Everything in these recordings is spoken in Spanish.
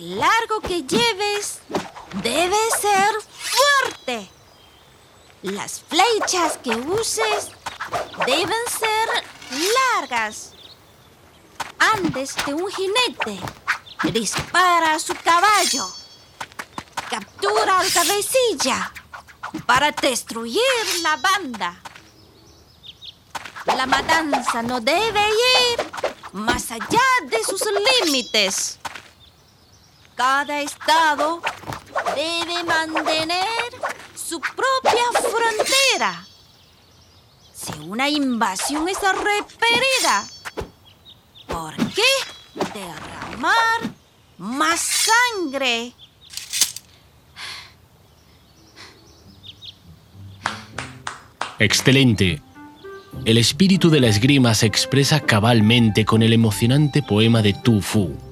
El largo que lleves debe ser fuerte. Las flechas que uses deben ser largas. Antes de un jinete, dispara a su caballo. Captura al cabecilla para destruir la banda. La matanza no debe ir más allá de sus límites. Cada estado debe mantener su propia frontera. Si una invasión es repelida, ¿por qué derramar más sangre? Excelente. El espíritu de la esgrima se expresa cabalmente con el emocionante poema de Tu Fu.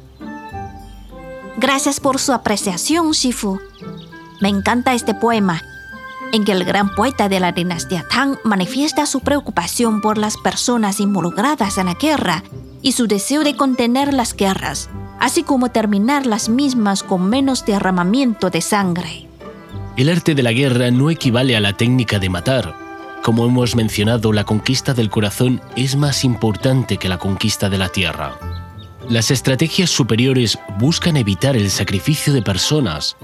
Gracias por su apreciación, Shifu. Me encanta este poema, en que el gran poeta de la dinastía Tang manifiesta su preocupación por las personas involucradas en la guerra y su deseo de contener las guerras, así como terminar las mismas con menos derramamiento de sangre. El arte de la guerra no equivale a la técnica de matar, como hemos mencionado, la conquista del corazón es más importante que la conquista de la tierra. Las estrategias superiores buscan evitar el sacrificio de personas.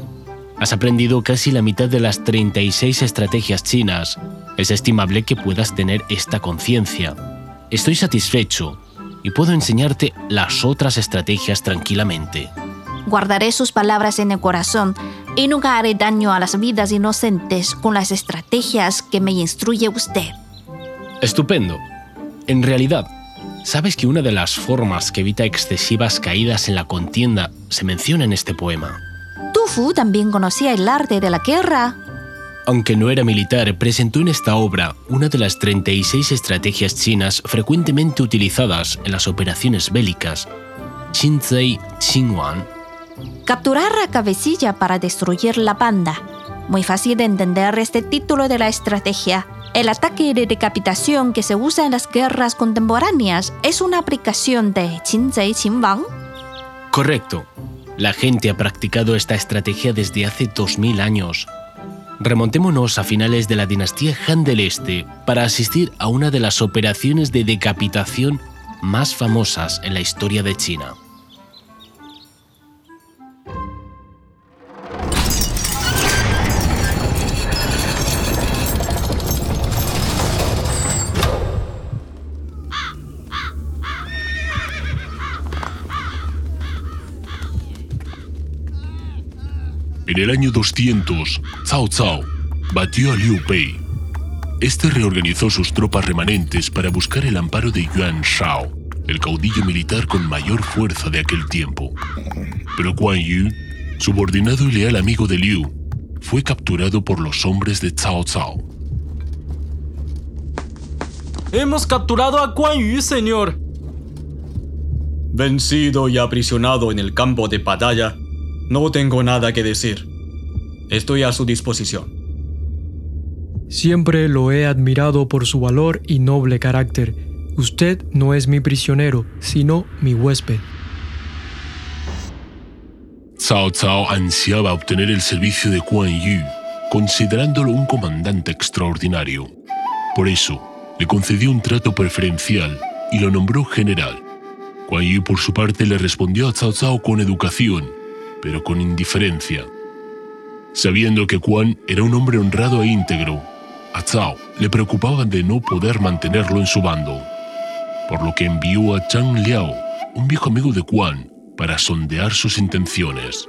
Has aprendido casi la mitad de las 36 estrategias chinas. Es estimable que puedas tener esta conciencia. Estoy satisfecho y puedo enseñarte las otras estrategias tranquilamente. Guardaré sus palabras en el corazón y nunca haré daño a las vidas inocentes con las estrategias que me instruye usted. Estupendo. En realidad, ¿sabes que una de las formas que evita excesivas caídas en la contienda se menciona en este poema? Tu Fu también conocía el arte de la guerra. Aunque no era militar, presentó en esta obra una de las 36 estrategias chinas frecuentemente utilizadas en las operaciones bélicas, Qinzhei Qingwan Capturar a cabecilla para destruir la banda. Muy fácil de entender este título de la estrategia. El ataque de decapitación que se usa en las guerras contemporáneas es una aplicación de Qinzhei Qinwang. Correcto. La gente ha practicado esta estrategia desde hace 2000 años. Remontémonos a finales de la dinastía Han del Este para asistir a una de las operaciones de decapitación más famosas en la historia de China. En el año 200, Cao Cao batió a Liu Pei. Este reorganizó sus tropas remanentes para buscar el amparo de Yuan Shao, el caudillo militar con mayor fuerza de aquel tiempo. Pero Guan Yu, subordinado y leal amigo de Liu, fue capturado por los hombres de Cao Cao. Hemos capturado a Guan Yu, señor. Vencido y aprisionado en el campo de batalla, no tengo nada que decir. Estoy a su disposición. Siempre lo he admirado por su valor y noble carácter. Usted no es mi prisionero, sino mi huésped. Cao Cao ansiaba obtener el servicio de Guan Yu, considerándolo un comandante extraordinario. Por eso, le concedió un trato preferencial y lo nombró general. Guan Yu, por su parte, le respondió a Cao Cao con educación pero con indiferencia. Sabiendo que Quan era un hombre honrado e íntegro, a Zhao le preocupaba de no poder mantenerlo en su bando, por lo que envió a Chang Liao, un viejo amigo de Quan, para sondear sus intenciones.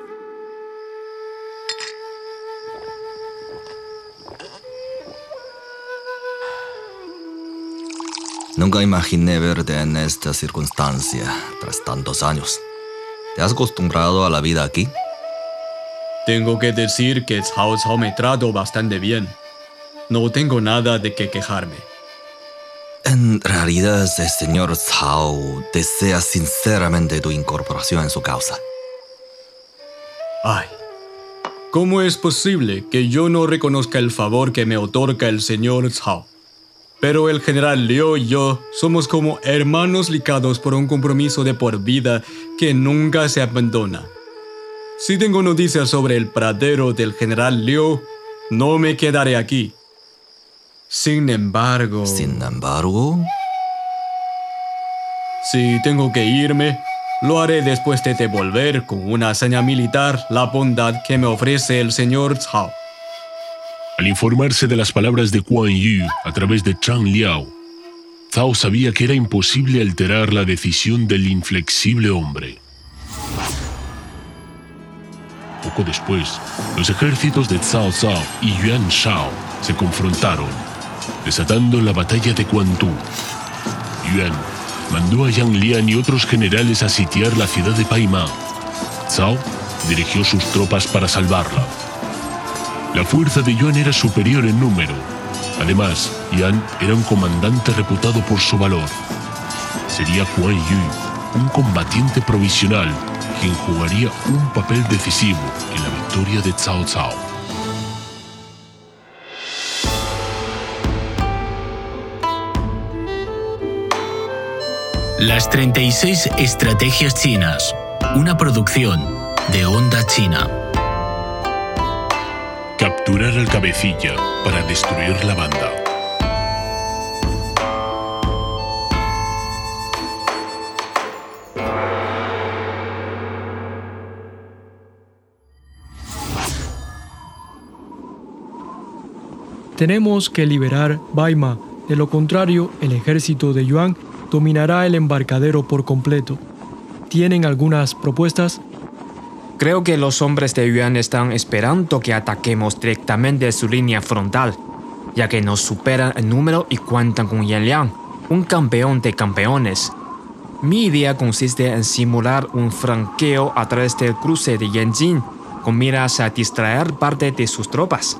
Nunca imaginé verte en esta circunstancia tras tantos años. ¿Te has acostumbrado a la vida aquí? Tengo que decir que Cao me trato bastante bien. No tengo nada de qué quejarme. En realidad, el señor Cao desea sinceramente tu incorporación en su causa. Ay, ¿cómo es posible que yo no reconozca el favor que me otorga el señor Cao? Pero el general Liu y yo somos como hermanos ligados por un compromiso de por vida que nunca se abandona. Si tengo noticias sobre el pradero del general Liu, no me quedaré aquí. Sin embargo, Sin embargo, si tengo que irme, lo haré después de devolver con una hazaña militar la bondad que me ofrece el señor Cao. Al informarse de las palabras de Quan Yu a través de Chang Liao, Zhao sabía que era imposible alterar la decisión del inflexible hombre. Poco después, los ejércitos de Cao Cao y Yuan Shao se confrontaron, desatando la batalla de Quantu. Yuan mandó a Yang Lian y otros generales a sitiar la ciudad de Paima. Cao dirigió sus tropas para salvarla. La fuerza de Yuan era superior en número. Además, Yan era un comandante reputado por su valor. Sería Quan Yu, un combatiente provisional, quien jugaría un papel decisivo en la victoria de Cao Cao. Las 36 Estrategias Chinas, una producción de Onda China. Capturar al cabecilla para destruir la banda. Tenemos que liberar Baima, de lo contrario el ejército de Yuan dominará el embarcadero por completo. ¿Tienen algunas propuestas? Creo que los hombres de Yuan están esperando que ataquemos directamente su línea frontal, ya que nos superan en número y cuentan con Yan Liang, un campeón de campeones. Mi idea consiste en simular un franqueo a través del cruce de Yanjin, con miras a distraer parte de sus tropas.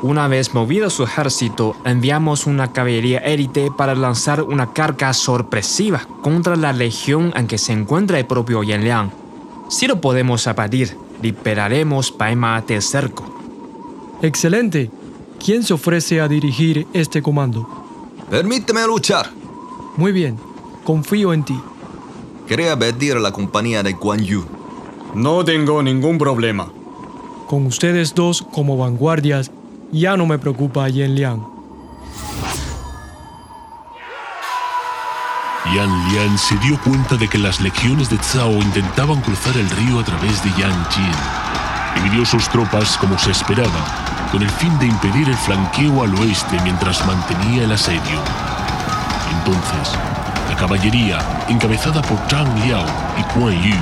Una vez movido su ejército, enviamos una caballería élite para lanzar una carga sorpresiva contra la legión en que se encuentra el propio Yan Liang. Si lo podemos abatir, liberaremos Paima del cerco. Excelente. ¿Quién se ofrece a dirigir este comando? permíteme luchar. Muy bien, confío en ti. Quería pedir a la compañía de Guan Yu. No tengo ningún problema. Con ustedes dos como vanguardias, ya no me preocupa Yen Liang. Yan Lian se dio cuenta de que las legiones de Zhao intentaban cruzar el río a través de Yanjin. Dividió sus tropas como se esperaba, con el fin de impedir el flanqueo al oeste mientras mantenía el asedio. Entonces, la caballería, encabezada por Zhang Liao y Quan Yu,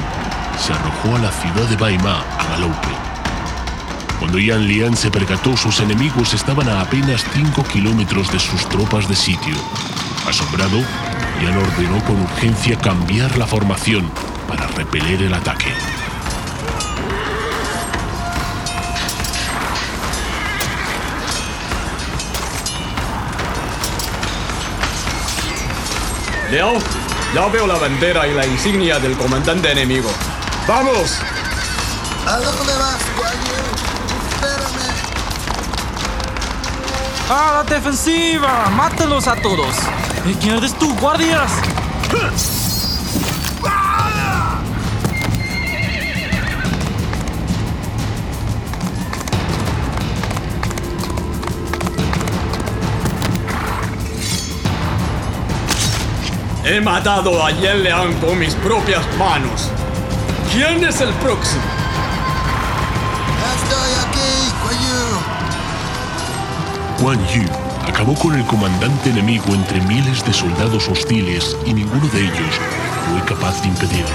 se arrojó a la ciudad de Baima a galope. Cuando Yan Lian se percató, sus enemigos estaban a apenas 5 kilómetros de sus tropas de sitio. Asombrado, Yan ordenó con urgencia cambiar la formación para repeler el ataque. Liao, ya veo la bandera y la insignia del comandante enemigo. ¡Vamos! ¿A dónde vas? Espérame. ¡A la defensiva! ¡Mátalos a todos! ¿Y quién eres tú, guardias? He matado a Yen Liang con mis propias manos. ¿Quién es el próximo? Estoy aquí, Guan Yu. Guan Yu acabó con el comandante enemigo entre miles de soldados hostiles y ninguno de ellos fue capaz de impedirlo.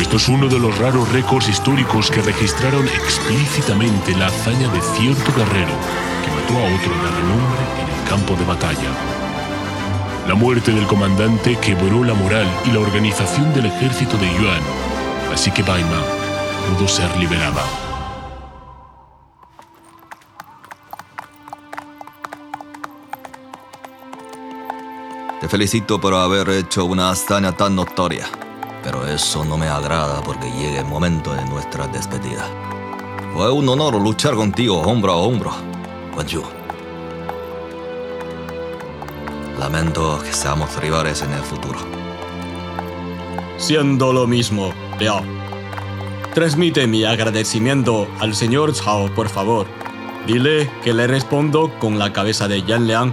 Esto es uno de los raros récords históricos que registraron explícitamente la hazaña de cierto guerrero que mató a otro de renombre en el campo de batalla. La muerte del comandante quebró la moral y la organización del ejército de Yuan, así que Baima pudo ser liberada. Felicito por haber hecho una hazaña tan notoria. Pero eso no me agrada porque llega el momento de nuestra despedida. Fue un honor luchar contigo hombro a hombro, Guan Yu. Lamento que seamos rivales en el futuro. Siendo lo mismo, Liao. Transmite mi agradecimiento al señor Cao, por favor. Dile que le respondo con la cabeza de Yan Liang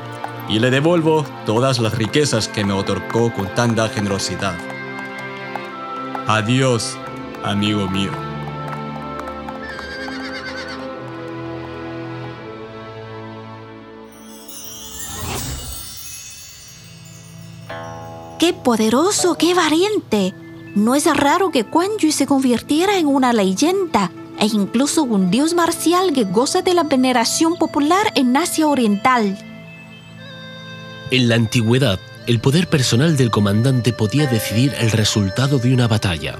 y le devuelvo todas las riquezas que me otorgó con tanta generosidad. Adiós, amigo mío. ¡Qué poderoso, qué valiente! No es raro que Quan Yu se convirtiera en una leyenda e incluso un dios marcial que goza de la veneración popular en Asia Oriental. En la antigüedad, el poder personal del comandante podía decidir el resultado de una batalla.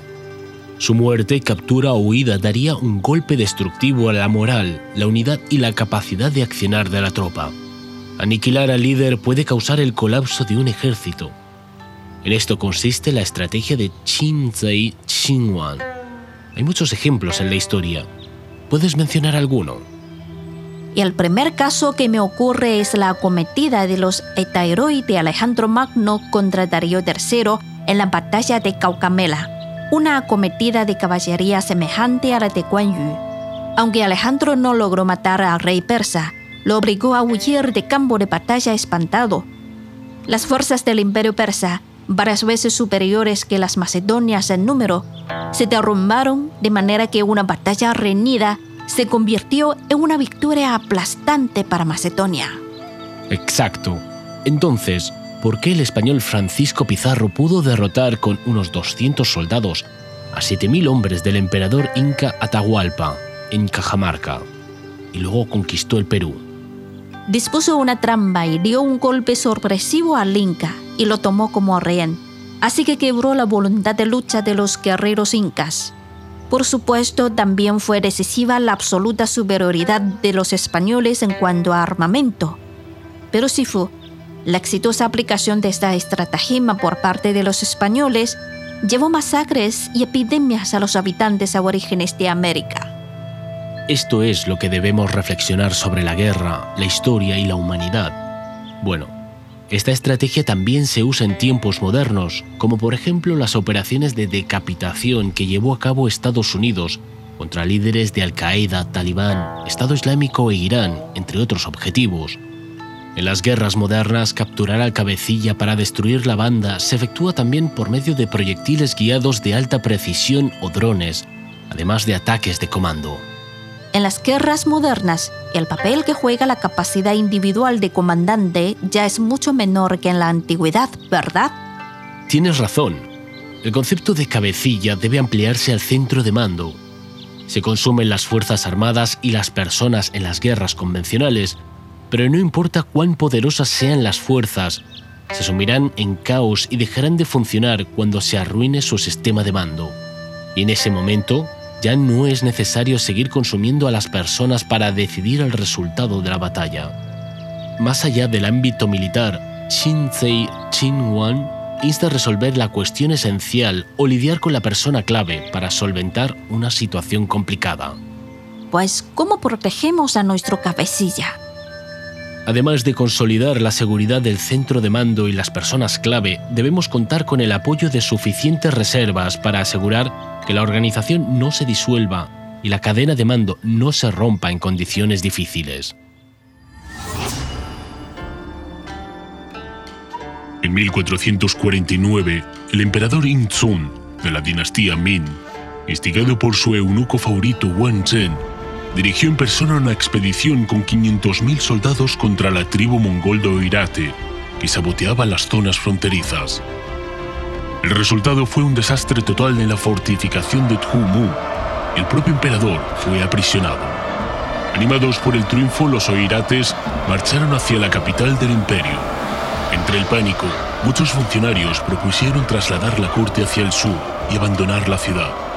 Su muerte, captura o huida daría un golpe destructivo a la moral, la unidad y la capacidad de accionar de la tropa. Aniquilar al líder puede causar el colapso de un ejército. En esto consiste la estrategia de Qin Zai Qinwan. Hay muchos ejemplos en la historia. ¿Puedes mencionar alguno? Y el primer caso que me ocurre es la acometida de los Etairoi de Alejandro Magno contra Darío III en la batalla de Caucamela, una acometida de caballería semejante a la de Guan Yu. Aunque Alejandro no logró matar al rey persa, lo obligó a huir de campo de batalla espantado. Las fuerzas del imperio persa, varias veces superiores que las macedonias en número, se derrumbaron de manera que una batalla reñida se convirtió en una victoria aplastante para Macedonia. Exacto. Entonces, ¿por qué el español Francisco Pizarro pudo derrotar con unos 200 soldados a 7.000 hombres del emperador inca Atahualpa en Cajamarca y luego conquistó el Perú? Dispuso una trampa y dio un golpe sorpresivo al inca y lo tomó como rehén, así que quebró la voluntad de lucha de los guerreros incas. Por supuesto, también fue decisiva la absoluta superioridad de los españoles en cuanto a armamento. Pero Sifu, la exitosa aplicación de esta estratagema por parte de los españoles llevó masacres y epidemias a los habitantes aborígenes de América. Esto es lo que debemos reflexionar sobre la guerra, la historia y la humanidad. Bueno, esta estrategia también se usa en tiempos modernos, como por ejemplo las operaciones de decapitación que llevó a cabo Estados Unidos contra líderes de Al-Qaeda, Talibán, Estado Islámico e Irán, entre otros objetivos. En las guerras modernas, capturar al cabecilla para destruir la banda se efectúa también por medio de proyectiles guiados de alta precisión o drones, además de ataques de comando. En las guerras modernas, el papel que juega la capacidad individual de comandante ya es mucho menor que en la antigüedad, ¿verdad? Tienes razón. El concepto de cabecilla debe ampliarse al centro de mando. Se consumen las fuerzas armadas y las personas en las guerras convencionales, pero no importa cuán poderosas sean las fuerzas, se sumirán en caos y dejarán de funcionar cuando se arruine su sistema de mando. Y en ese momento, ya no es necesario seguir consumiendo a las personas para decidir el resultado de la batalla. Más allá del ámbito militar, Qin Zei Wan insta a resolver la cuestión esencial o lidiar con la persona clave para solventar una situación complicada. Pues, ¿cómo protegemos a nuestro cabecilla? Además de consolidar la seguridad del centro de mando y las personas clave, debemos contar con el apoyo de suficientes reservas para asegurar que la organización no se disuelva y la cadena de mando no se rompa en condiciones difíciles. En 1449, el emperador Inzun de la dinastía Min, instigado por su eunuco favorito Wan Zhen, dirigió en persona una expedición con 500.000 soldados contra la tribu mongol de Oirate, que saboteaba las zonas fronterizas. El resultado fue un desastre total en la fortificación de Tjumu. El propio emperador fue aprisionado. Animados por el triunfo, los oirates marcharon hacia la capital del imperio. Entre el pánico, muchos funcionarios propusieron trasladar la corte hacia el sur y abandonar la ciudad.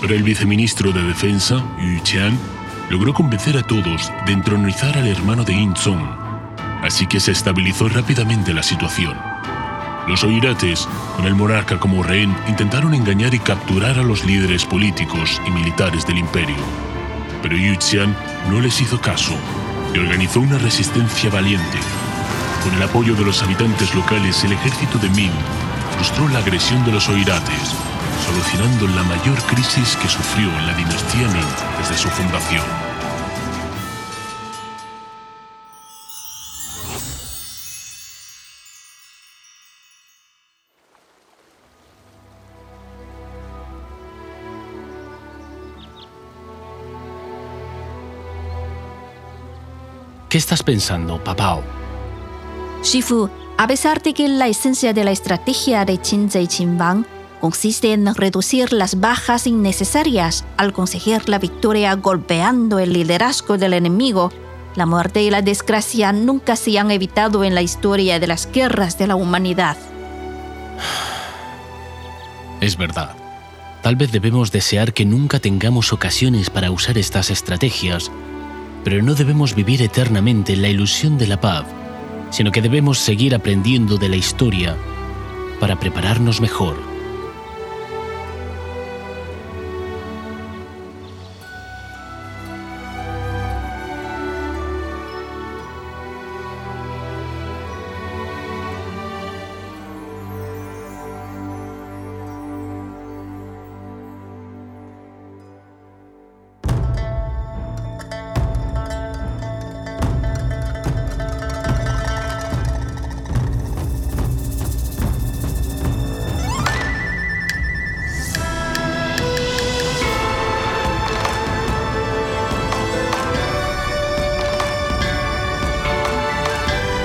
Pero el viceministro de Defensa, Yu Qian, logró convencer a todos de entronizar al hermano de Yin Zong, así que se estabilizó rápidamente la situación. Los oirates, con el monarca como rehén, intentaron engañar y capturar a los líderes políticos y militares del imperio. Pero Yu Qian no les hizo caso y organizó una resistencia valiente. Con el apoyo de los habitantes locales, el ejército de Ming frustró la agresión de los oirates, solucionando la mayor crisis que sufrió la dinastía Ming desde su fundación. ¿Qué estás pensando, papao? Shifu, a pesar de que la esencia de la estrategia de Qinze y Qinwang consiste en reducir las bajas innecesarias al conseguir la victoria golpeando el liderazgo del enemigo, la muerte y la desgracia nunca se han evitado en la historia de las guerras de la humanidad. Es verdad. Tal vez debemos desear que nunca tengamos ocasiones para usar estas estrategias, pero no debemos vivir eternamente en la ilusión de la paz, sino que debemos seguir aprendiendo de la historia para prepararnos mejor.